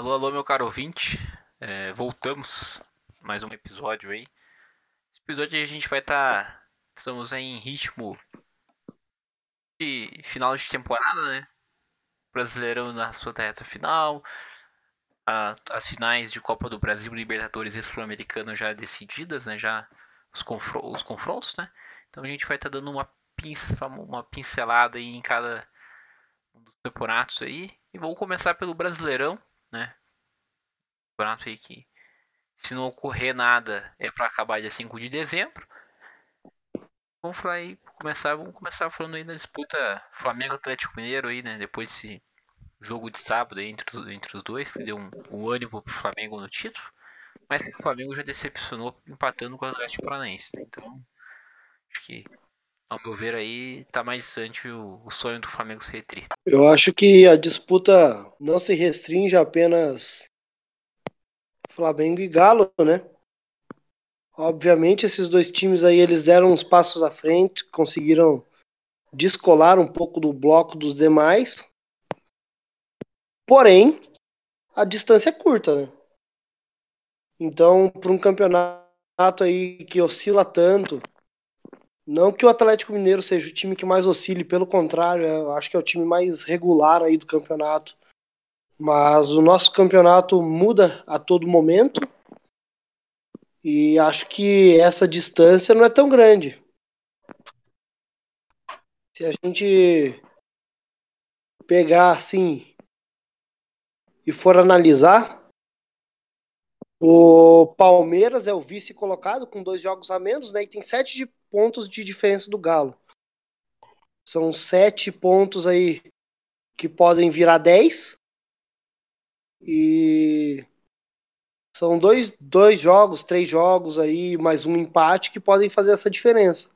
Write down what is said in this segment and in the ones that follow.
Alô, alô, meu caro ouvinte. É, voltamos mais um episódio aí. Esse episódio aí a gente vai estar. Tá, estamos em ritmo de final de temporada, né? Brasileirão na sua reta final. A, as finais de Copa do Brasil, Libertadores e Sul-Americano já decididas, né? Já os, os confrontos, né? Então a gente vai estar tá dando uma, pince uma pincelada aí em cada um dos campeonatos aí. E vamos começar pelo Brasileirão né? Que se não ocorrer nada é para acabar dia 5 de dezembro. Vamos falar aí, começar, vamos começar falando aí da disputa Flamengo Atlético Mineiro aí, né? Depois desse jogo de sábado aí entre os, entre os dois, que deu um, um ânimo pro Flamengo no título. Mas o Flamengo já decepcionou empatando com o Atlético Paranaense, né? Então, acho que ao meu ver aí, tá mais distante o, o sonho do Flamengo ser tri. Eu acho que a disputa não se restringe apenas Flamengo e Galo, né? Obviamente esses dois times aí eles deram uns passos à frente, conseguiram descolar um pouco do bloco dos demais. Porém, a distância é curta, né? Então, para um campeonato aí que oscila tanto, não que o Atlético Mineiro seja o time que mais oscile, pelo contrário, eu acho que é o time mais regular aí do campeonato. Mas o nosso campeonato muda a todo momento. E acho que essa distância não é tão grande. Se a gente pegar assim e for analisar, o Palmeiras é o vice colocado com dois jogos a menos, né? E tem sete de pontos de diferença do Galo. São sete pontos aí que podem virar dez. E são dois, dois jogos, três jogos aí, mais um empate que podem fazer essa diferença.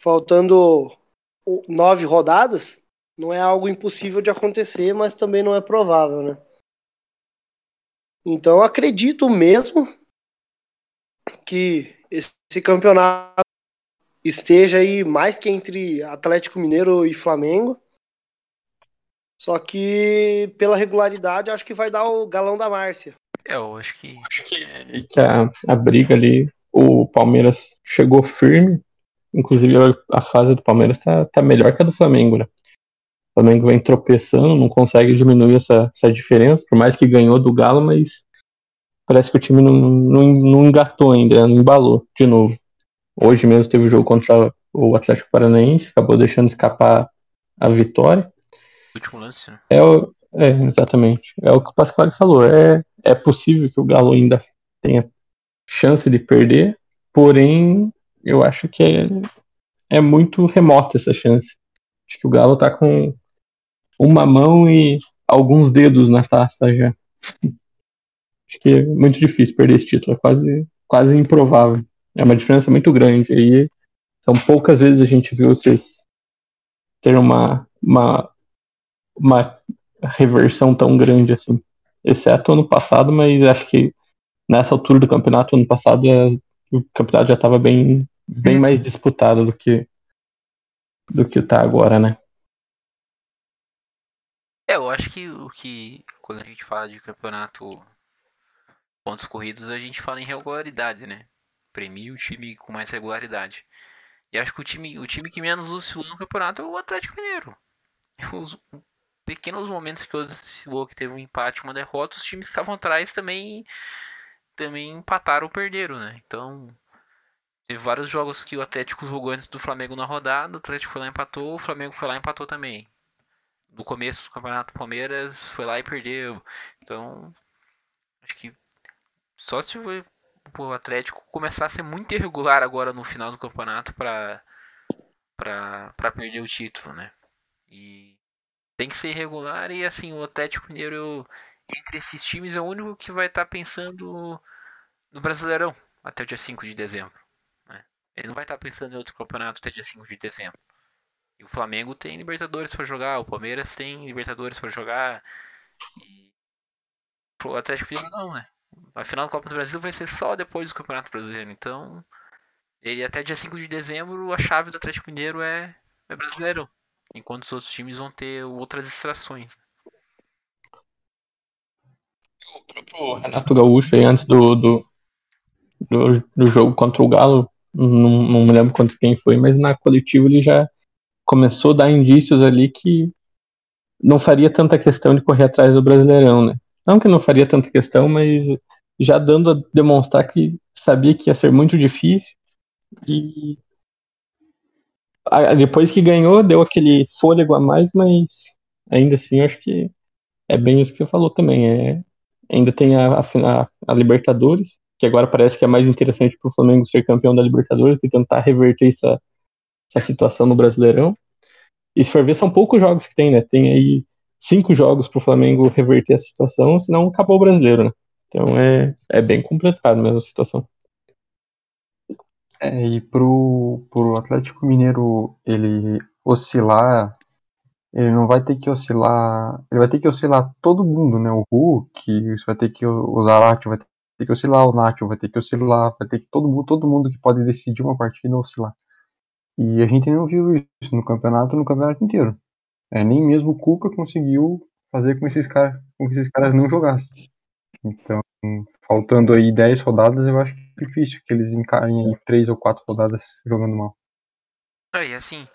Faltando nove rodadas, não é algo impossível de acontecer, mas também não é provável, né? Então acredito mesmo que esse campeonato esteja aí mais que entre Atlético Mineiro e Flamengo. Só que pela regularidade acho que vai dar o galão da Márcia. É, eu acho que. Acho que, que a, a briga ali, o Palmeiras chegou firme. Inclusive a fase do Palmeiras tá, tá melhor que a do Flamengo, né? O Flamengo vem tropeçando, não consegue diminuir essa, essa diferença, por mais que ganhou do Galo, mas parece que o time não, não, não engatou ainda, não embalou de novo. Hoje mesmo teve o jogo contra o Atlético Paranaense, acabou deixando escapar a vitória. Último lance, né? É, é, exatamente. É o que o Pasquale falou. É, é possível que o Galo ainda tenha chance de perder, porém, eu acho que é, é muito remota essa chance. Acho que o Galo tá com uma mão e alguns dedos na taça já. Acho que é muito difícil perder esse título, é quase, quase improvável. É uma diferença muito grande. Aí são poucas vezes a gente viu vocês ter uma, uma, uma reversão tão grande assim. Exceto ano passado, mas acho que nessa altura do campeonato, ano passado, o campeonato já estava bem, bem mais disputado do que do que está agora, né? É, eu acho que o que quando a gente fala de campeonato pontos corridos, a gente fala em regularidade, né? Premia o time com mais regularidade. E acho que o time, o time que menos oscilou no campeonato é o Atlético Mineiro. pequenos momentos que oscilou, que teve um empate, uma derrota, os times que estavam atrás também, também empataram ou perderam, né? Então, teve vários jogos que o Atlético jogou antes do Flamengo na rodada, o Atlético foi lá e empatou, o Flamengo foi lá e empatou também. No começo do campeonato, o Palmeiras foi lá e perdeu. Então, acho que só se o Atlético começar a ser muito irregular agora no final do campeonato para para perder o título, né? E tem que ser irregular e assim, o Atlético Mineiro entre esses times é o único que vai estar tá pensando no Brasileirão até o dia 5 de dezembro. Né? Ele não vai estar tá pensando em outro campeonato até o dia 5 de dezembro. E o Flamengo tem Libertadores para jogar, o Palmeiras tem Libertadores para jogar. E o Atlético Mineiro não, né? A final da Copa do Brasil vai ser só depois do Campeonato Brasileiro. Então, ele até dia 5 de dezembro, a chave do Atlético Mineiro é, é brasileiro. Enquanto os outros times vão ter outras distrações. O próprio Renato Gaúcho aí antes do, do, do, do jogo contra o Galo, não, não me lembro quanto quem foi, mas na coletiva ele já começou a dar indícios ali que não faria tanta questão de correr atrás do Brasileirão, né? Não que não faria tanta questão, mas já dando a demonstrar que sabia que ia ser muito difícil e depois que ganhou deu aquele fôlego a mais, mas ainda assim acho que é bem isso que você falou também. É, ainda tem a, a, a Libertadores, que agora parece que é mais interessante para o Flamengo ser campeão da Libertadores e tentar reverter essa, essa situação no Brasileirão. E se for ver, são poucos jogos que tem, né? Tem aí cinco jogos para o Flamengo reverter essa situação, senão acabou o brasileiro, né? Então é, é bem complicado mesmo a situação. É, e pro, pro Atlético Mineiro ele oscilar, ele não vai ter que oscilar, ele vai ter que oscilar todo mundo, né? O Hulk, vai ter que o Zarate vai ter que oscilar, o Nacho vai ter que oscilar, vai ter que todo mundo, todo mundo que pode decidir uma partida oscilar. E a gente não viu isso no campeonato, no campeonato inteiro. É, nem mesmo o Cuca conseguiu fazer com, esses cara, com que esses caras não jogassem. Então, faltando aí 10 rodadas, eu acho difícil que eles encarem aí 3 ou 4 rodadas jogando mal. E assim,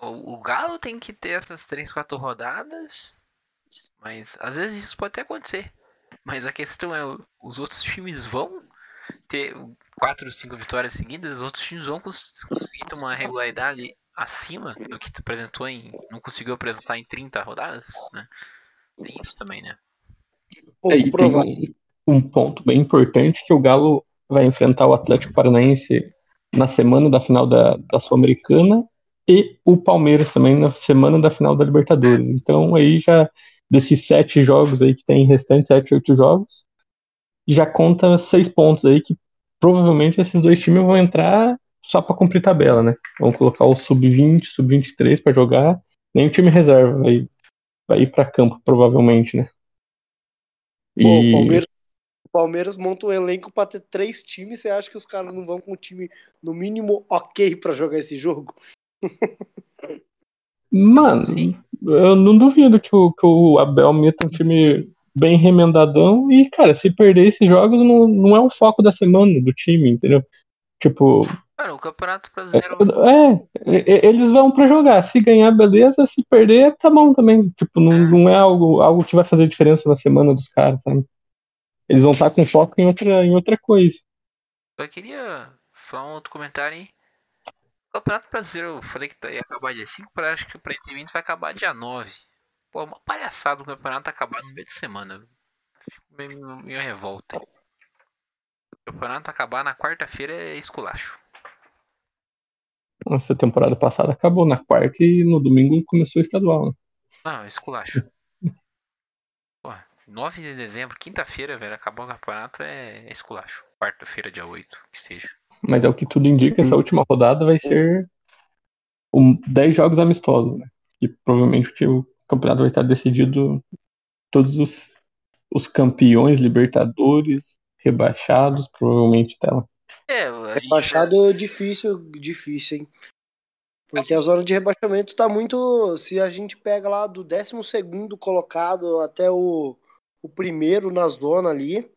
o, o Galo tem que ter essas 3, 4 rodadas, mas às vezes isso pode até acontecer. Mas a questão é, os outros times vão ter quatro, cinco vitórias seguidas, os outros times vão conseguir ter uma regularidade acima do que tu apresentou em. não conseguiu apresentar em 30 rodadas, né? Tem isso também, né? É, e tem um, ponto bem importante que o Galo vai enfrentar o Atlético Paranaense na semana da final da, da Sul-Americana e o Palmeiras também na semana da final da Libertadores. Então aí já desses sete jogos aí que tem restante, sete, oito jogos, já conta seis pontos aí que provavelmente esses dois times vão entrar só para cumprir tabela, né? Vão colocar o sub-20, sub-23 para jogar, nem o time reserva vai, vai ir para campo provavelmente, né? E... O Palmeiras, Palmeiras monta um elenco para ter três times. Você acha que os caras não vão com um time no mínimo ok para jogar esse jogo? Mano, Sim. eu não duvido que o, que o Abel meta um time bem remendadão. E, cara, se perder esses jogos, não, não é o foco da semana do time, entendeu? Tipo. Cara, o Campeonato Brasileiro. É, é eles vão para jogar. Se ganhar, beleza. Se perder, tá bom também. Tipo, não é, não é algo, algo que vai fazer diferença na semana dos caras, sabe? Eles vão estar tá com foco em outra, em outra coisa. Eu queria falar um outro comentário aí. O Campeonato Brasileiro, eu falei que ia acabar dia 5, mas acho que o preenchimento vai acabar dia 9. Pô, uma palhaçada o campeonato acabar no meio de semana. Fico meio, meio revolta. O campeonato acabar na quarta-feira é esculacho. Nossa, temporada passada acabou na quarta e no domingo começou o estadual, né? Não, esculacho. Pô, 9 de dezembro, quinta-feira, velho, acabou o campeonato é esculacho. Quarta-feira, dia 8, que seja. Mas é o que tudo indica, essa última rodada vai ser um, 10 jogos amistosos, né? E provavelmente o campeonato vai estar decidido todos os, os campeões, Libertadores, rebaixados, provavelmente dela. É, rebaixado vai... difícil, difícil, hein? Porque assim, a zona de rebaixamento tá muito. Se a gente pega lá do 12 colocado até o, o primeiro na zona ali,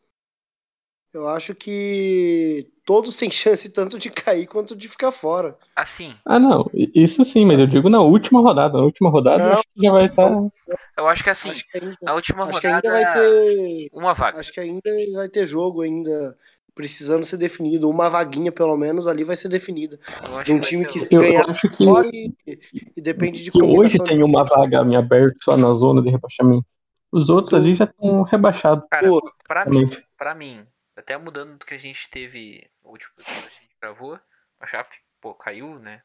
eu acho que todos têm chance tanto de cair quanto de ficar fora. Assim. Ah, não. Isso sim, mas eu digo na última rodada. Na última rodada não, eu acho que já vai estar. Tá... Eu acho que assim, acho que ainda, na última acho rodada. Que ainda vai ter. Uma vaga. Acho que ainda vai ter jogo ainda. Precisando ser definido, uma vaguinha pelo menos ali vai ser definida. De um time que, que ganhar acho que, e, e, depende de que hoje tem uma vaga me aberta só na zona de rebaixamento. Os outros do... ali já estão rebaixados. Cara, pra mim, pra mim, até mudando do que a gente teve o último que a gente gravou, a Chape, pô, caiu, né?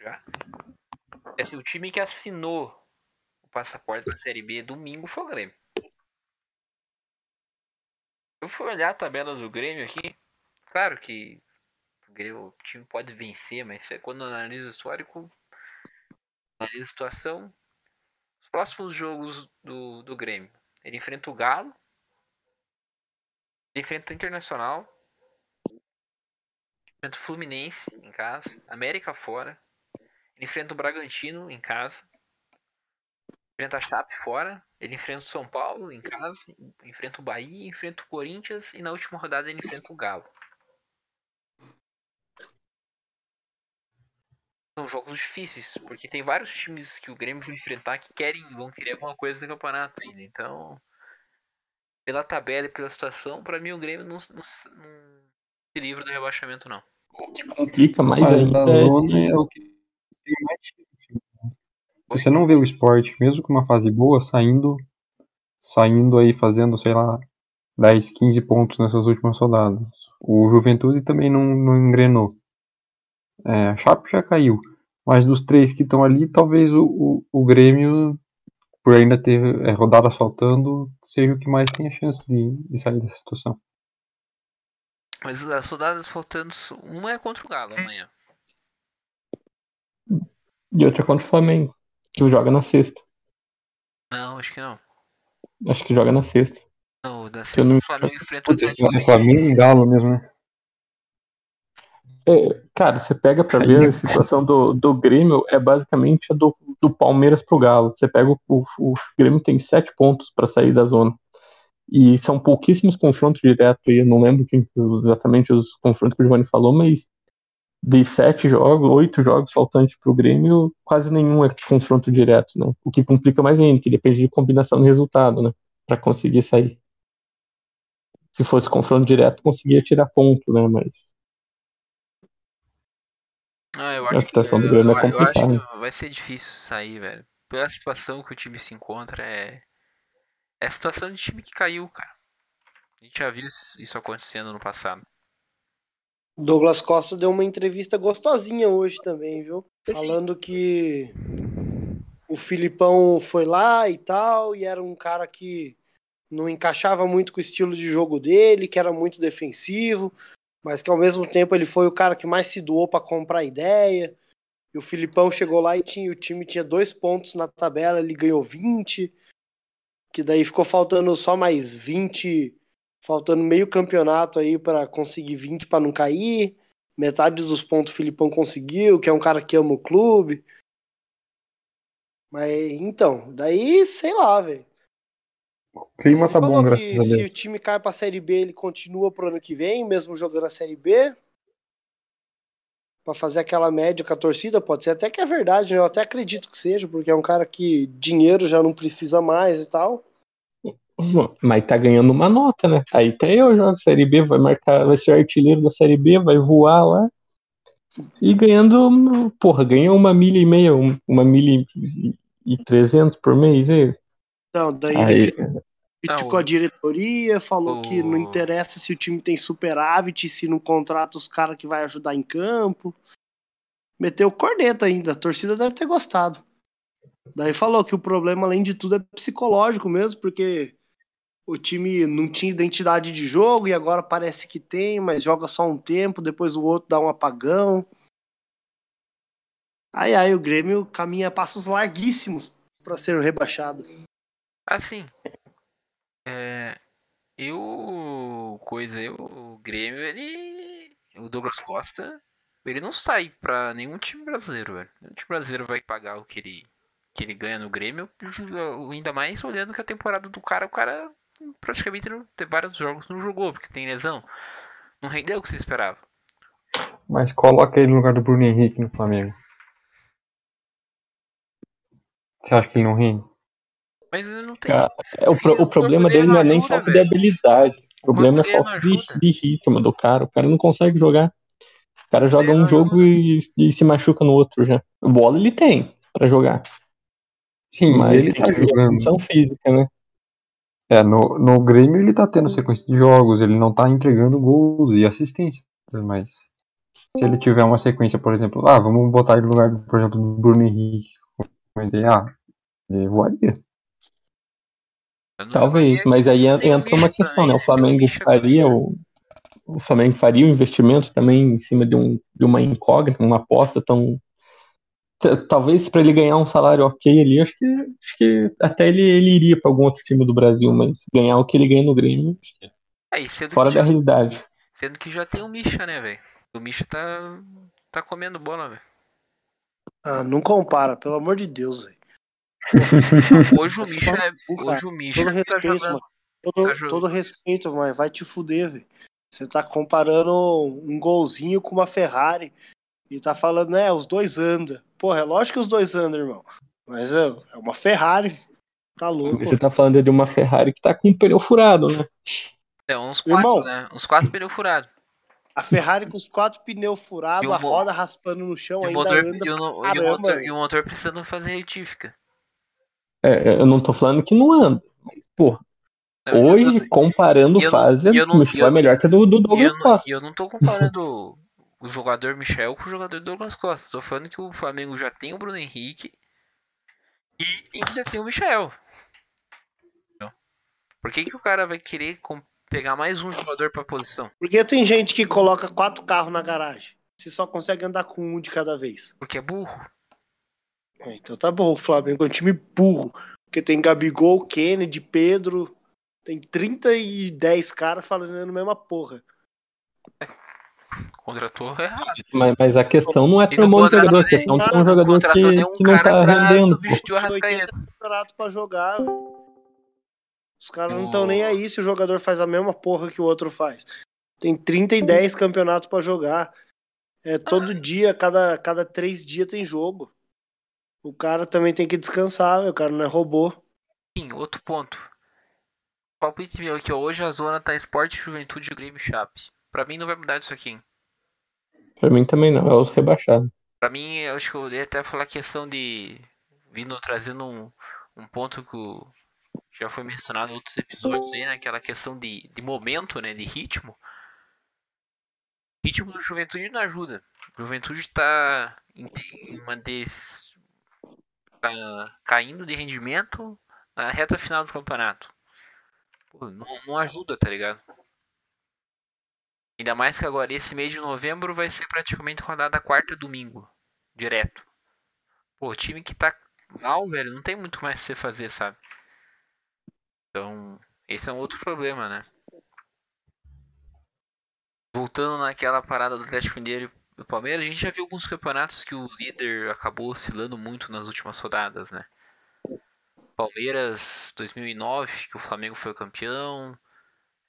Já. É assim, o time que assinou o passaporte da Série B domingo foi o Grêmio. Eu fui olhar a tabela do Grêmio aqui. Claro que o, Grêmio, o time pode vencer, mas é quando analisa o histórico, analisa a situação. Os próximos jogos do, do Grêmio. Ele enfrenta o Galo, enfrenta o Internacional, enfrenta o Fluminense em casa, América fora, enfrenta o Bragantino em casa, enfrenta a Chape fora, ele enfrenta o São Paulo em casa, enfrenta o Bahia, enfrenta o Corinthians e na última rodada ele enfrenta o Galo. São jogos difíceis, porque tem vários times que o Grêmio vai enfrentar que querem, vão querer alguma coisa no campeonato ainda. Então, pela tabela e pela situação, para mim o Grêmio não, não, não se livra do rebaixamento não. O que complica mais Mas ainda da é zona que- é o que tem mais chance. né? Você não vê o esporte, mesmo com uma fase boa, saindo, saindo aí fazendo, sei lá, 10, 15 pontos nessas últimas rodadas. O Juventude também não, não engrenou. É, a Chape já caiu. Mas dos três que estão ali, talvez o, o, o Grêmio, por ainda ter é, rodadas faltando, seja o que mais tem a chance de, de sair dessa situação. Mas as rodadas faltando, uma é contra o Galo amanhã. E outra contra o Flamengo, que joga na sexta. Não, acho que não. Acho que joga na sexta. Não, o da eu sexta não- o Flamengo enfrenta o Atlético é Flamengo e. Galo mesmo, né? É, cara, você pega pra ver a situação do, do Grêmio, é basicamente a do, do Palmeiras pro Galo. Você pega o, o, o Grêmio tem sete pontos pra sair da zona. E são pouquíssimos confrontos diretos aí. Eu não lembro quem, exatamente os confrontos que o Giovanni falou, mas de sete jogos, oito jogos faltantes pro Grêmio, quase nenhum é confronto direto, né? O que complica mais ainda, que depende de combinação de resultado, né? Pra conseguir sair. Se fosse confronto direto, conseguia tirar ponto, né? Mas Ah, eu A acho que, situação do eu, Grêmio é eu acho complicada. que vai ser difícil sair, velho. Pela situação que o time se encontra, é. É a situação de time que caiu, cara. A gente já viu isso acontecendo no passado. Douglas Costa deu uma entrevista gostosinha hoje também, viu? Assim. Falando que o Filipão foi lá e tal, e era um cara que não encaixava muito com o estilo de jogo dele, que era muito defensivo, mas que ao mesmo tempo ele foi o cara que mais se doou para comprar ideia. E o Filipão chegou lá e tinha, o time tinha dois pontos na tabela, ele ganhou 20, que daí ficou faltando só mais 20, faltando meio campeonato aí para conseguir 20 para não cair. Metade dos pontos o Filipão conseguiu, que é um cara que ama o clube. Mas então, daí sei lá, velho. O clima Ele tá bom, falou graças que a se Deus. o time cai pra Série B, ele continua pro ano que vem, mesmo jogando a Série B. Pra fazer aquela média com a torcida, pode ser até que é verdade, né? Eu até acredito que seja, porque é um cara que dinheiro já não precisa mais e tal. Mas tá ganhando uma nota, né? Aí até eu jogo Série B, vai marcar, vai ser artilheiro da Série B, vai voar lá. E ganhando, porra, ganhou uma milha e meia, um- uma milha e- e trezentos por mês. E, Não, daí aí, ele criticou Não, a diretoria, falou o- que não interessa se o time tem superávit, se não contrata os caras que vai ajudar em campo. Meteu corneta ainda, a torcida deve ter gostado. Daí falou que o problema, além de tudo, é psicológico mesmo, porque o time não tinha identidade de jogo e agora parece que tem, mas joga só um tempo, depois o outro dá um apagão. Ai, ai, o Grêmio caminha passos larguíssimos para ser rebaixado. Assim. É. Eu. Coisa, eu. O Grêmio, ele. O Douglas Costa. Ele não sai pra nenhum time brasileiro, velho. Nenhum time brasileiro vai pagar o que ele, que ele ganha no Grêmio. Ainda mais olhando que a temporada do cara, o cara praticamente não, tem vários jogos não jogou, porque tem lesão. Não rendeu o que se esperava. Mas coloca ele no lugar do Bruno Henrique no Flamengo. Você acha que ele não rende? Mas ele não tem. Cara, é, o, pro- o problema dele não é nem falta de habilidade. O problema é falta de, de ritmo do cara. O cara não consegue jogar. O cara joga Ele um jogo e, e se machuca no outro já. Bola ele tem pra jogar. Sim, Mas ele tem tá a jogando. física, né? É, no, no Grêmio ele tá tendo sequência de jogos, ele não tá entregando gols e assistências, mas se ele tiver uma sequência, por exemplo, ah, vamos botar ele no lugar, por exemplo, do Bruno Henrique, comentei, ah, ele voaria. Talvez, mas aí entra uma questão, né? O Flamengo faria o, o Flamengo faria o investimento também em cima de, um, de uma incógnita, uma aposta tão. Talvez para ele ganhar um salário ok ali, acho que, acho que até ele, ele iria para algum outro time do Brasil, mas ganhar o que ele ganha no Grêmio, acho que é fora que da já, realidade. sendo que já tem o Misha, né, velho? O Misha tá. tá comendo bola, velho. Ah, não compara, pelo amor de Deus, velho. Hoje o Misha, é, hoje o Misha Todo tá respeito, jogando. mano. Todo, tá jogando. todo respeito, mas vai te fuder, velho. Você tá comparando um golzinho com uma Ferrari e tá falando, né, os dois andam. Porra, é lógico que os dois andam, irmão. Mas é, é uma Ferrari. Tá louco. Você tá falando de uma Ferrari que tá com um pneu furado, né? É, uns quatro, Irmão. né? Uns quatro pneus furados. A Ferrari com os quatro pneus furados, a roda raspando no chão, E o ainda motor, anda e o, pra e o caramba, motor, e o motor precisando fazer retífica. É, eu não tô falando que não anda. Mas, porra, Eu- eu- hoje, eu- comparando eu fase, eu não- o Michel e eu- é melhor que a do, do eu, Douglas não, Costa. e eu não tô comparando o jogador Michel com o jogador Douglas Costa. Tô falando que o Flamengo já tem o Bruno Henrique e ainda tem o Michel. Por que, que o cara vai querer com- pegar mais um jogador pra posição? Porque tem gente que coloca quatro carros na garagem. Você só consegue andar com um de cada vez. Porque é burro. É, então tá bom, o Flamengo é um time burro. Porque tem Gabigol, Kennedy, Pedro. Tem 30 e 10 caras fazendo a mesma porra. Contratou errado. Mas, mas a questão não é ter um jogador, a questão é ter um jogador que, que não cara tá pra rendendo. pô. substituir o Tem 80 Arrascaeta. campeonato pra jogar. Os caras não estão nem aí se o jogador faz a mesma porra que o outro faz. Tem 30 e 10 campeonatos pra jogar. É todo dia, cada, cada três dias tem jogo. O cara também tem que descansar, o cara não é robô. Sim, outro ponto. Palpite meu aqui, ó. Hoje a zona tá Esporte, Juventude, Grêmio Chape. Pra mim não vai mudar isso aqui, hein? Pra mim também não, é os rebaixados. Pra mim, eu acho que eu ia até falar questão de. Vindo trazendo um, um ponto que o- já foi mencionado em outros episódios aí, né? Aquela questão de, de momento, né? De ritmo. Ritmo do Juventude não ajuda. O Juventude tá em, em uma des... tá caindo de rendimento na reta final do campeonato. Pô, não, não ajuda, tá ligado? Ainda mais que agora esse mês de novembro vai ser praticamente rodada quarta domingo. Direto. Pô, time que tá mal, velho, não tem muito mais a se fazer, sabe? Então, esse é um outro problema, né? Voltando naquela parada do Atlético Mineiro e do Palmeiras, a gente já viu alguns campeonatos que o líder acabou oscilando muito nas últimas rodadas, né? Palmeiras 2009, que o Flamengo foi campeão.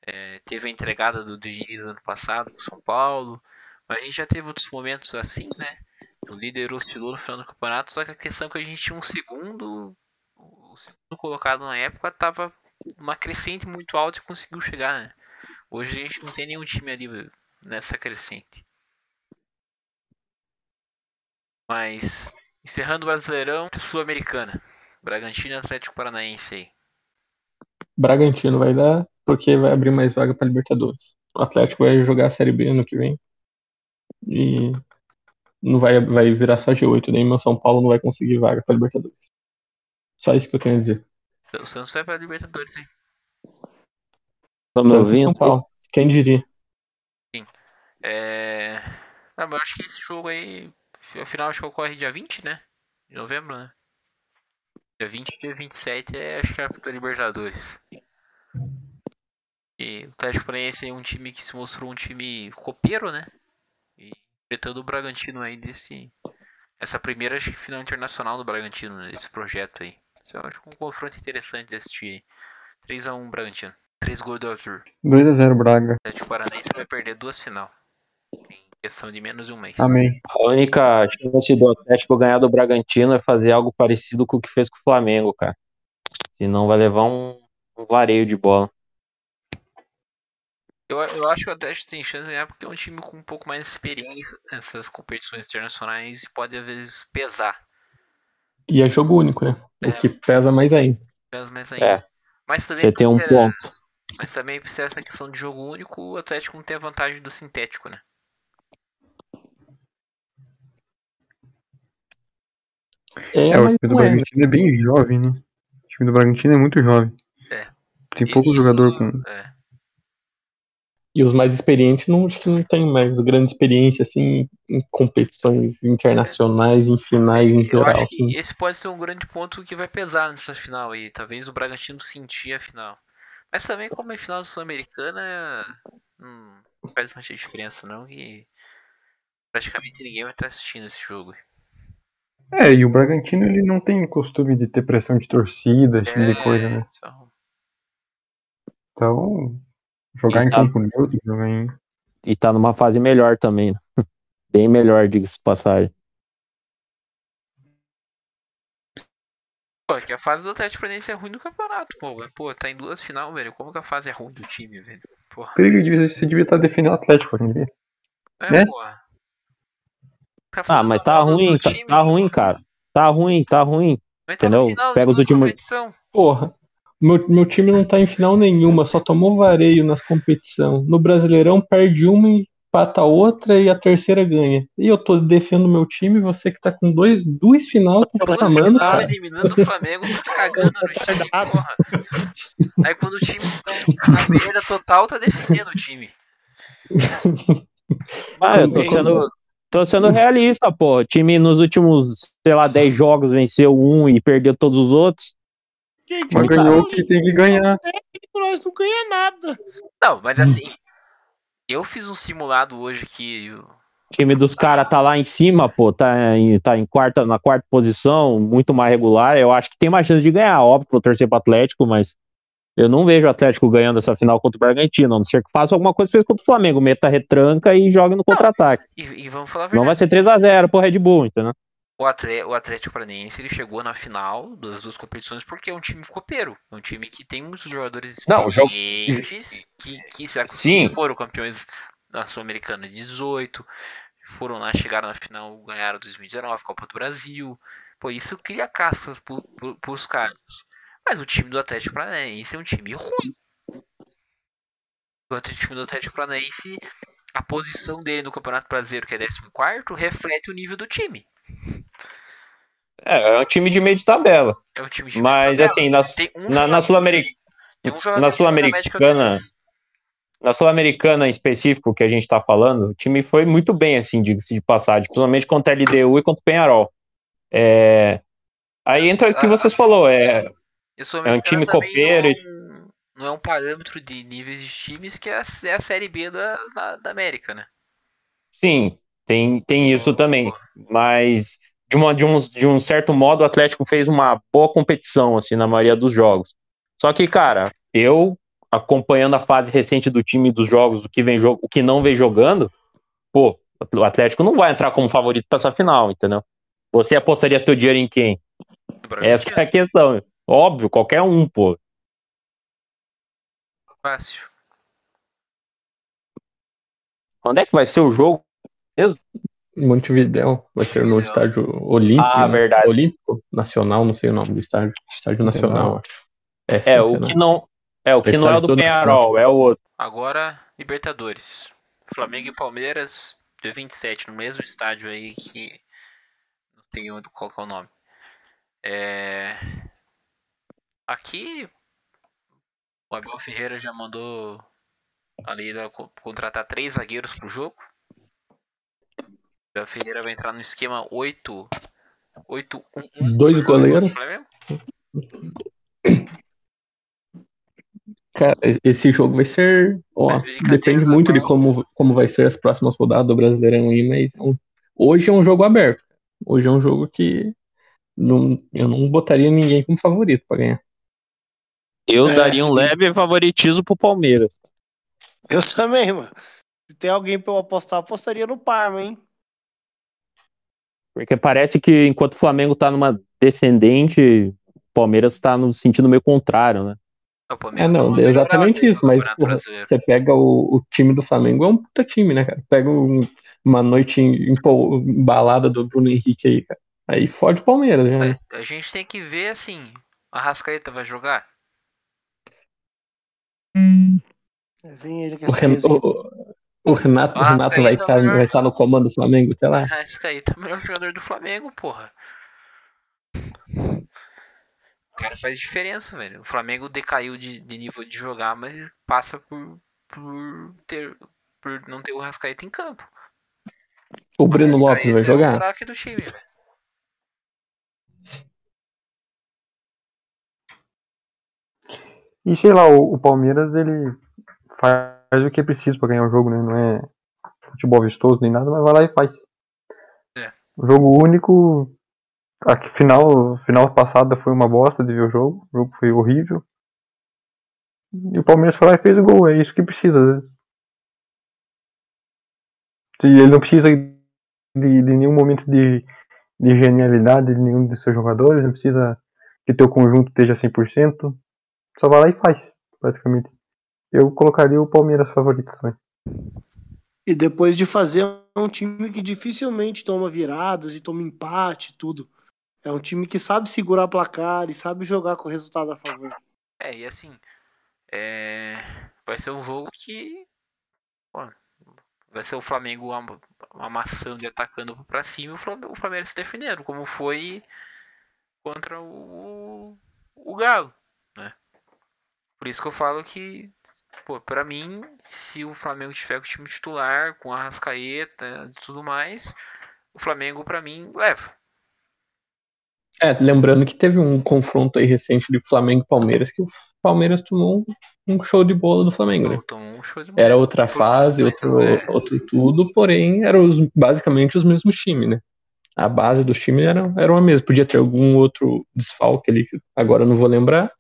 É, teve a entregada do Diniz ano passado com São Paulo. Mas a gente já teve outros momentos assim, né? O líder oscilou no final do campeonato, só que a questão é que a gente tinha um segundo. O segundo colocado na época tava numa crescente muito alta e conseguiu chegar, né? Hoje a gente não tem nenhum time ali nessa crescente. Mas, encerrando o Brasileirão, Sul-Americana. Bragantino e Atlético Paranaense aí. Bragantino vai dar, porque vai abrir mais vaga pra Libertadores. O Atlético vai jogar a Série B ano que vem. E não vai, vai virar só G8, nem meu São Paulo não vai conseguir vaga pra Libertadores. Só isso que eu tenho a dizer. O Santos vai pra Libertadores, hein? Me Santos e ouvindo? São Paulo. Quem diria? É. Ah, mas eu acho que esse jogo aí, afinal, acho que ocorre dia 20, né? De novembro, né? Dia 20 e dia 27 é acho que era pra Libertadores. E o Atlético Paranaense é um time que se mostrou um time copeiro, né? E enfrentando o Bragantino aí desse. Essa primeira acho que final internacional do Bragantino, né? Desse projeto aí. Isso eu acho um confronto interessante de assistir. 3x1 Bragantino. 3 gols do Arthur. 2x0 Braga. O Atlético Paranaense vai perder duas final. Em questão de menos de um mês. Amém. A única chance do Atlético ganhar do Bragantino é fazer algo parecido com o que fez com o Flamengo, cara. Senão vai levar um, um vareio de bola. Eu, eu acho que o Atlético tem chance de ganhar porque é um time com um pouco mais de experiência nessas competições internacionais e pode às vezes pesar. E é jogo único, né? É. O que pesa mais ainda. Pesa mais ainda. É, Mas também você tem um ser- ponto. Mas também ser essa questão de jogo único, o Atlético não tem a vantagem do sintético, né? É, É, o time do é, né? Bragantino é bem jovem, né? O time do Bragantino é muito jovem. É. Tem E pouco isso- jogador com. É. E os mais experientes não, acho que não tem mais grande experiência assim em competições internacionais, em finais em Eu geral. acho assim. que esse pode ser um grande ponto que vai pesar nessa final aí. Talvez o Bragantino sentir a final. Mas também como é final sul-americana, hum, não faz muita diferença não, que praticamente ninguém vai estar assistindo esse jogo. É, e o Bragantino ele não tem o costume de ter pressão de torcida, esse tipo de coisa, né? então, Então, jogar E em tá- campo neutro, jogar em. E tá numa fase melhor também. né? Bem melhor, diga-se de passagem. Pô, é que a fase do Atlético Paranaense é ruim do campeonato, pô. Mas, Pô, tá em duas final, velho. Como que a fase é ruim do time, velho? Porra. Creio que devia- você devia estar defendendo o Atlético, devia? É, Né? porra. Tá Ah, mas tá mal do- ruim, tá, tá ruim, cara. Tá ruim, tá ruim. Tá entendeu? final Pega os últimos- competição. Porra, meu, meu time não tá em final nenhuma, só tomou vareio nas competições. No Brasileirão perde uma e empata outra e a terceira ganha. E eu tô defendendo meu time, você que tá com dois, duas final, tá reclamando, final cara. eliminando o Flamengo, tá cagando no time, porra. Aí quando o time tá na perda total, tá defendendo o time. Ah, eu tô sendo, tô sendo realista, pô. O time nos últimos, sei lá, 10 jogos venceu um e perdeu todos os outros. Gente, Mas ganhou o que tem que ganhar. nós não ganha nada. Não, mas assim, eu fiz um simulado hoje que O time dos caras tá lá em cima, pô. Tá em, tá em quarta, na quarta posição, muito mais regular. Eu acho que tem mais chance de ganhar, óbvio, vou torcer pro Atlético, mas eu não vejo o Atlético ganhando essa final contra o Bragantino, a não ser que faça alguma coisa que fez contra o Flamengo, meta retranca e jogue no contra-ataque. E, e vamos falar a Não verdade. vai ser 3x0 pro Red Bull, entendeu? O, Atle- o Atlético Paranaense ele chegou na final das duas competições porque é um time copeiro. É um time que tem muitos jogadores Não, o jogo- experientes que, que se Sim. foram campeões da Sul-Americana de 18, foram lá, chegaram na final, ganharam 2019, Copa do Brasil. Pô, isso cria cascas pro, pro, pros caras. Mas o time do Atlético Paranaense é um time ruim. Enquanto o time do Atlético Paranaense, a posição dele no Campeonato Brasileiro, que é 14, reflete o nível do time. É, é um time de meio de tabela. É um time de Mas tabela. assim, na, um na, na Sul-Americana. um na Sul-Americana-. Na Sul-Americana em específico que a gente tá falando, o time foi muito bem, assim, diga-se de passagem, principalmente contra a LDU e contra o Penharol. É, Aí entra o que vocês falou, é, É um time copeiro Não, e- é um- não é um parâmetro de níveis de times que é a, é a Série B da, da, da América, né? sim, tem, tem isso também, mas de, uma, de, um, de um certo modo o Atlético fez uma boa competição, assim, na maioria dos jogos. Só que, cara, eu acompanhando a fase recente do time dos jogos, o que, vem, o que não vem jogando, pô, o Atlético não vai entrar como favorito pra essa final, entendeu? Você apostaria teu dinheiro em quem? Essa é a questão. Óbvio, qualquer um, pô. Fácil. Onde é que vai ser o jogo? Montevidéu vai ser no estádio Olímpico. Ah, né? verdade. Olímpico Nacional, não sei o nome do estádio. Estádio Nacional, acho. É, É, o Centenário. que não é o que não é o do Penharol, é o outro. Agora, Libertadores. Flamengo e Palmeiras, dia 27, no mesmo estádio aí que. Não tem onde colocar o nome. É... Aqui, o Abel Ferreira já mandou ali né, co- contratar três zagueiros pro jogo. O Abel Ferreira vai entrar no esquema 8. 8 1 1 Dois goleiros. Cara, esse jogo vai ser. Ó, depende até muito de como, como vai ser as próximas rodadas do Brasileirão aí, mas é um- hoje é um jogo aberto. Hoje é um jogo que não, eu não botaria ninguém como favorito pra ganhar. Eu É. daria um leve favoritismo pro Palmeiras. Eu também, mano. Se tem alguém pra eu apostar, apostaria no Parma, hein? Porque parece que enquanto o Flamengo tá numa descendente, o Palmeiras tá no sentido meio contrário, né? É, Palmeiras não, é exatamente isso, mas porra, você pega o, o time do Flamengo, é um puta time, né, cara? Pega um- uma noite embalada do Bruno Henrique aí, cara. Aí fode o Palmeiras né? A gente tem que ver assim. A Rascaeta vai jogar? Vem ele com O, essa o- o Renato, o Ah, Renato aí vai tá estar melhor. vai tá no comando do Flamengo, sei lá. Rascaeta é o melhor jogador do Flamengo, porra. O cara faz diferença, velho. O Flamengo decaiu de, de nível de jogar, mas passa por, por, ter, por não ter o Rascaeta em campo. O Breno Rascaeta Lopes vai é o jogar? craque do time, velho. E sei lá, o, o Palmeiras ele faz o que é preciso pra ganhar o jogo, né? Não é futebol vistoso nem nada, mas vai lá e faz. É. Jogo único, A final, final passada foi uma bosta de ver o jogo. O jogo foi horrível. E o Palmeiras foi lá e fez o gol. É isso que precisa, às vezes. E ele não precisa de, de nenhum momento de, de genialidade de nenhum dos seus jogadores. Não precisa que teu conjunto esteja 100%. Só vai lá e faz, basicamente. Eu colocaria o Palmeiras favorito também. E depois de fazer um time que dificilmente toma viradas e toma empate, tudo. É um time que sabe segurar placar e sabe jogar com o resultado a favor. É, e assim, é, vai ser um jogo que pô, vai ser o Flamengo am- amassando e atacando pra cima e o Flam- o Palmeiras se defendendo, como foi contra o, o Galo, né? Por isso que eu falo que, pô, pra mim, se o Flamengo tiver com o time titular, com a Rascaeta e tudo mais, o Flamengo pra mim leva. É, lembrando que teve um confronto aí recente de Flamengo e Palmeiras, que o Palmeiras tomou um, show de bola do Flamengo, né? Tomou um show de bola. Era outra fase, outro, é. outro tudo, porém eram os- basicamente os mesmos times, né? A base dos times era, era uma mesma. Podia ter algum outro desfalque ali, que agora eu não vou lembrar,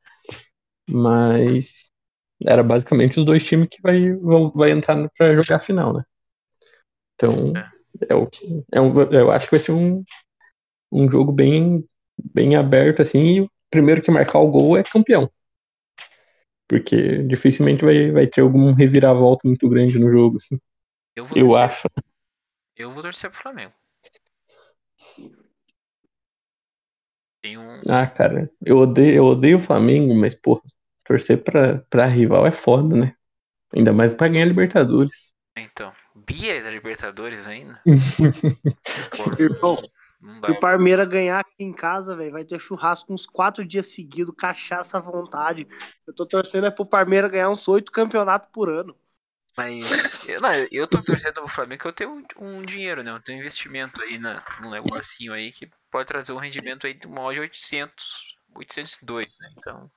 mas era basicamente os dois times que vai, vão, vai entrar pra jogar a final, né? Então, é o que, é um, eu acho que vai ser um, um jogo bem, bem aberto, assim, e o primeiro que marcar o gol é campeão. Porque dificilmente vai, vai ter algum reviravolta muito grande no jogo, assim. Eu vou Eu torcer, acho. eu vou torcer pro Flamengo. Tem um. Ah, cara, eu odeio, eu odeio o Flamengo, mas, porra, torcer pra, pra rival é foda, né? Ainda mais pra ganhar Libertadores. Então, Bia da Libertadores ainda? Irmão, se o Palmeiras ganhar aqui em casa, velho, vai ter churrasco uns quatro dias seguidos, cachaça à vontade. Eu tô torcendo é pro Palmeiras ganhar uns oito campeonatos por ano. Mas. eu- Não, eu tô torcendo pro Flamengo que eu tenho um, um dinheiro, né? Eu tenho um investimento aí na, num negocinho aí que pode trazer um rendimento aí de uma hora de 800, 802, né? Então.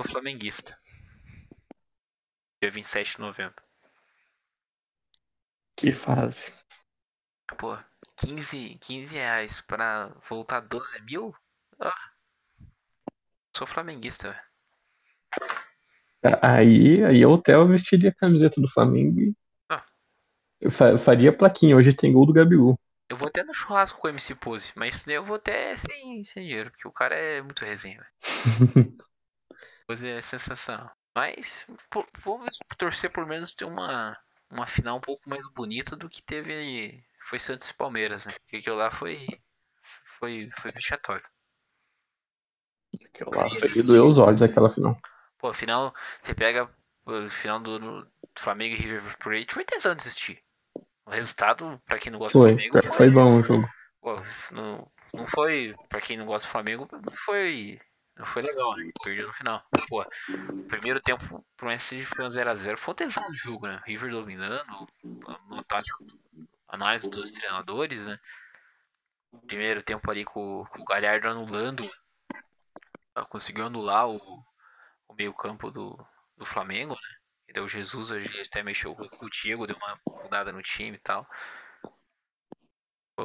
Sou flamenguista. Dia 27 de novembro. Que fase. Pô, 15, 15 reais pra voltar 12 mil? Ah. Sou flamenguista, velho. Aí, aí o Theo vestiria a camiseta do Flamengo e Ah. eu fa- faria plaquinha. Hoje tem gol do Gabigol. Eu vou até no churrasco com o MC Pose, mas isso daí eu vou até sem, sem dinheiro, porque o cara é muito resenha, velho. Pose é sensacional. Mas vamos torcer por menos ter uma, uma final um pouco mais bonita do que teve. Foi Santos e Palmeiras, né? Porque aquilo lá foi. Foi, foi vexatório. Aquilo lá foi de doer os olhos aquela final. Pô, afinal, você pega o final do, do Flamengo e River Plate, foi tesão de assistir. O resultado, pra quem não gosta Foi, do Flamengo, foi, foi bom o jogo. Pô, não, não foi, pra quem não gosta do Flamengo, não foi, não foi legal, né? Perdeu no final. Pô, primeiro tempo pro SC foi um 0x0, foi um tesão de jogo, né? River dominando, no tático, análise dos treinadores, né? Primeiro tempo ali com, com o Galhardo anulando, conseguiu anular o, o meio campo do, do Flamengo, né? E daí o Jesus hoje até mexeu com o Diego, deu uma mudada no time e tal.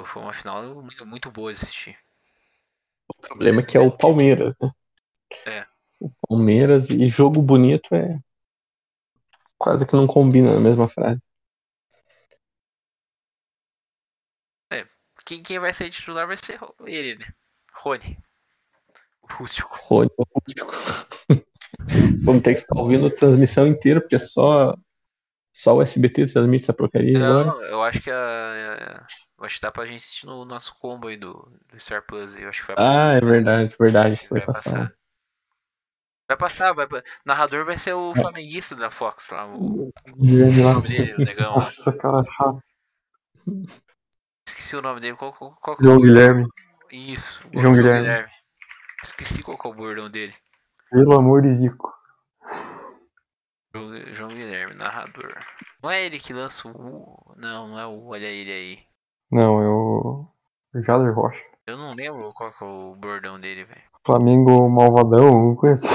Foi uma final muito, muito boa assistir. O problema é que é o Palmeiras, né? É. O Palmeiras e jogo bonito é quase que não combina na mesma frase. Quem, quem vai ser titular vai ser ele, né? Rony. O rústico. Rony, o rústico. Vamos ter que ficar ouvindo a transmissão inteira, porque só, só o SBT transmite essa porcaria agora. Não, eu acho que a, eu acho que dá pra gente assistir no nosso combo aí do, do Star Plus. Eu acho que vai passar. Ah, é verdade, verdade. Que Vai passar. Vai passar, vai narrador vai ser o flamenguista da Fox lá, o, Guilherme o nome dele, o negão. Nossa, cara chato. Esqueci o nome dele, qual, qual, qual é João? Guilherme. Isso, João Guilherme. Esqueci qual que é o bordão dele. Pelo amor de Zico. João, Guilherme, narrador. Não é ele que lança o. Não, não é o Olha Ele aí. Não, é o. Jader Rocha. Eu não lembro qual que é o bordão dele, velho. Flamengo malvadão, não conheço.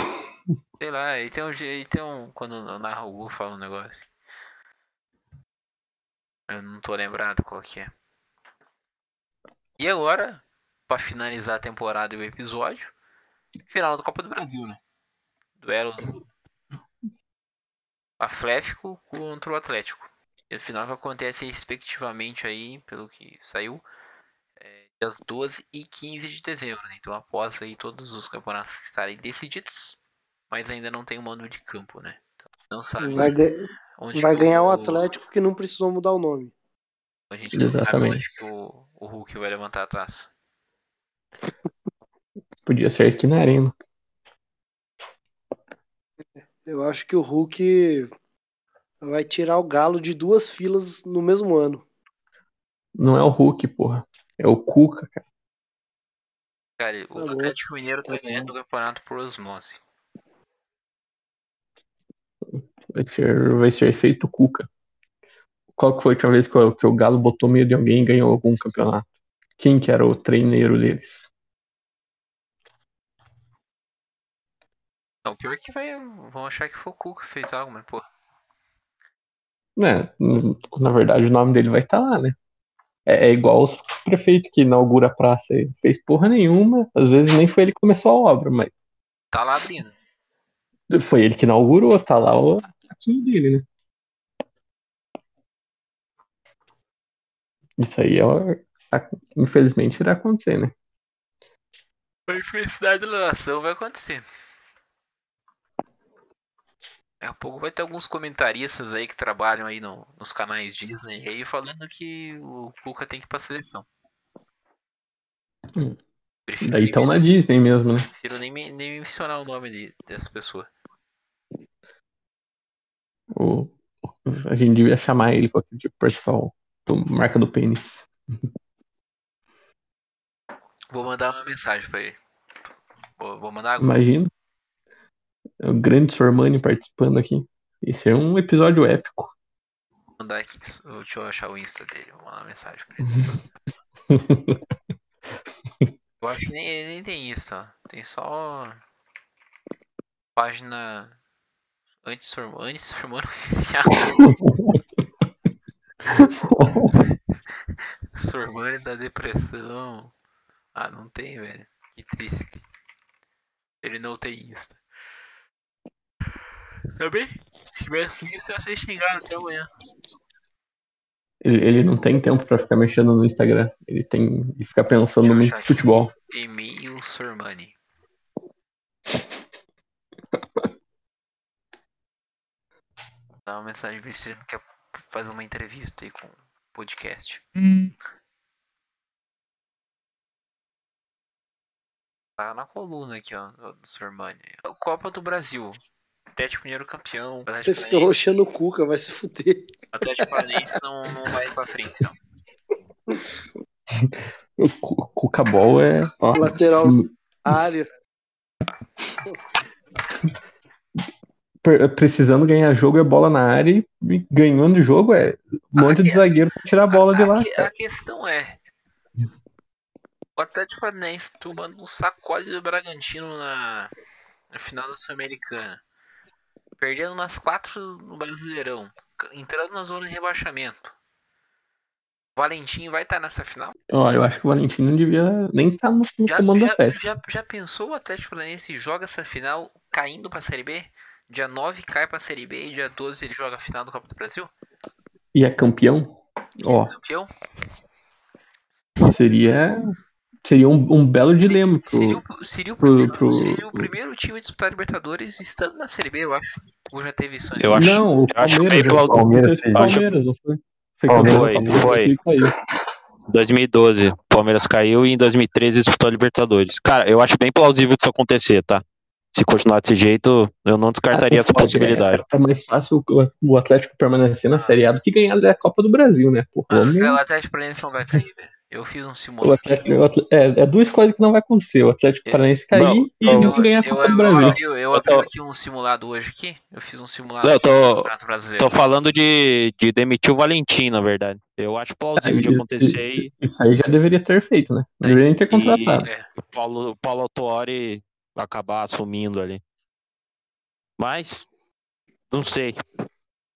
Sei lá, ele tem um. je- Ele tem um. Quando narra o gol, fala um negócio. Eu não tô lembrado qual que é. E agora, pra finalizar a temporada e o episódio. Final da Copa do Brasil, né? Duelo do Atlético contra o Atlético. E o final que acontece respectivamente aí, pelo que saiu, é, dias 12 e 15 de dezembro. Né? Então após aí todos os campeonatos estarem decididos, mas ainda não tem o mando de campo, né? Então, não sabe Vai, onde vai ganhar o o Atlético que não precisou mudar o nome. A gente não sabe Exatamente. onde que o, o Hulk vai levantar a taça. Podia ser aqui na arena. Eu acho que o Hulk vai tirar o Galo de duas filas no mesmo ano. Não é o Hulk, porra. É o Cuca, cara. Cara, o Tá bom. Atlético Mineiro tá Tá ganhando o campeonato por osmose. Vai ser, vai ser feito Cuca. Qual que foi a última vez que o, que o Galo botou medo de alguém e ganhou algum campeonato? Quem que era o treineiro deles? Não, o pior é que vai, vão achar que foi o Cuca que fez algo, mas pô. né, na verdade o nome dele vai estar lá, né? É, é igual os prefeitos que inaugura a praça e fez porra nenhuma, às vezes nem foi ele que começou a obra, mas Tá lá abrindo. foi ele que inaugurou, tá lá o plaquinho dele, né? Isso aí é, infelizmente irá acontecer, né? A infelicidade da nação vai acontecer. Daqui a pouco vai ter alguns comentaristas aí que trabalham aí no- nos canais Disney aí falando que o Cuca tem que ir pra seleção. Hum. Prefiro Daí estão na Disney mesmo, né? Prefiro nem, nem mencionar o nome de, dessa pessoa. O, a gente devia chamar ele com aquele tipo de principal do marca do pênis. Vou mandar uma mensagem pra ele. Vou, vou mandar agora. Imagina. O grande Sormani participando aqui. Esse é um episódio épico. Vou mandar aqui. Deixa eu achar o Insta dele. Vou mandar uma mensagem pra ele. Eu acho que nem, nem tem isso, ó. Tem só. Página. Antes Sormani, Sormani oficial. Sormani da depressão. Ah, não tem, velho. Que triste. Ele não tem Insta. Também? Se tivesse isso, ia ser xingado até amanhã. Ele, ele não tem tempo pra ficar mexendo no Instagram. Ele tem. Ele fica pensando aqui. futebol. E-mail Sormani. Dá uma mensagem pra se ele quer fazer uma entrevista aí com o podcast. Tá na coluna aqui, ó, do do Sormani. Copa do Brasil. Atlético Mineiro campeão. Você Atlético fica roxando o Cuca, vai se fuder. Atlético Paranaense não, não vai pra frente, não. O Cu- Cuca Ball é. ó, Lateral hum, área. precisando ganhar jogo é bola na área e ganhando jogo é um monte de zagueiro pra tirar a bola de lá. que- cara. a questão é. O Atlético Paranaense tomando um sacode do Bragantino na, na final da Sul-Americana. Perdendo umas quatro no Brasileirão. Entrando na zona de rebaixamento. O Valentim vai estar nessa final? Ó, eu acho que o Valentim não devia nem estar no, no Já, comando do já, Atlético. já, já pensou o Atlético Paranaense joga essa final caindo pra Série B? Dia 9 cai pra Série B e dia 12 ele joga a final do Copa do Brasil? E é campeão? Ó, Campeão? seria. Seria um, um belo dilema pro. Seria, o, seria, o primeiro, pro- seria o primeiro time a disputar Libertadores estando na Série B, eu acho. Ou já teve isso antes? Eu acho- não, o eu acho Palmeiras. bem já- plausível. Palmeiras Foi fez. Palmeiras, não foi? Foi Palmeiras, foi, Palmeiras foi. e caiu. 2012, Palmeiras caiu e em 2013 disputou a Libertadores. Cara, eu acho bem plausível disso acontecer, tá? Se continuar desse jeito, eu não descartaria Ah, essa possibilidade. É, é mais fácil o, o Atlético permanecer na Série A do que ganhar a Copa do Brasil, né? Mano, vamos- o Atlético Paranaense não vai cair, velho. Eu fiz um o simulado. Atlético, é, é duas coisas que não vai acontecer. O Atlético Eu- Paranaense cair Não, e eu- não ganhar a eu, Copa do eu, Brasil. abri, eu Eu abri tô- aqui um simulado hoje aqui. Eu fiz um simulado eu tô- do Campeonato Brasileiro. Tô falando de, de demitir o Valentim, na verdade. Eu acho plausível de Isso- acontecer e Isso aí já deveria ter feito, né? Não deveria ter contratado. É, o Paulo, o Paulo Autuori acabar assumindo ali. Mas, não sei.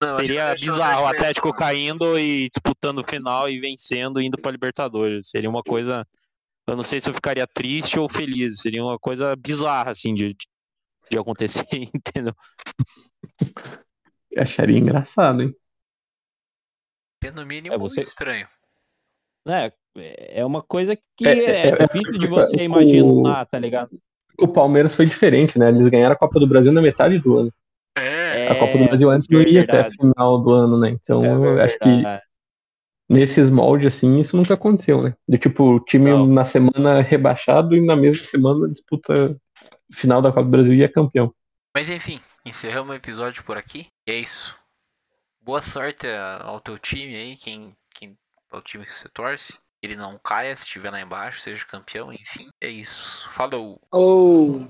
Não, Seria acho que bizarro o Paranaense- Atlético caindo e disputando o final e vencendo indo pra Libertadores. Seria uma coisa eu não sei se eu ficaria triste ou feliz. Seria uma coisa bizarra, assim, de, de acontecer, entendeu? Eu acharia engraçado, hein? No mínimo, É, você- estranho. É, é uma coisa que É, é, é, é, difícil de é, você o- imaginar, tá ligado? O Palmeiras foi diferente, né? Eles ganharam a Copa do Brasil na metade do ano. É. A Copa do Brasil antes não ia até a final do ano, né? Então É eu acho que nesses moldes, assim, isso nunca aconteceu, né? De tipo, o time Não. na semana rebaixado e na mesma semana disputa final da Copa do Brasil e é campeão. Mas enfim, encerramos o episódio por aqui. E é isso. Boa sorte ao teu time aí, quem, quem é o time que você torce. Ele não caia se estiver lá embaixo, seja campeão, enfim. É isso. Falou! Falou!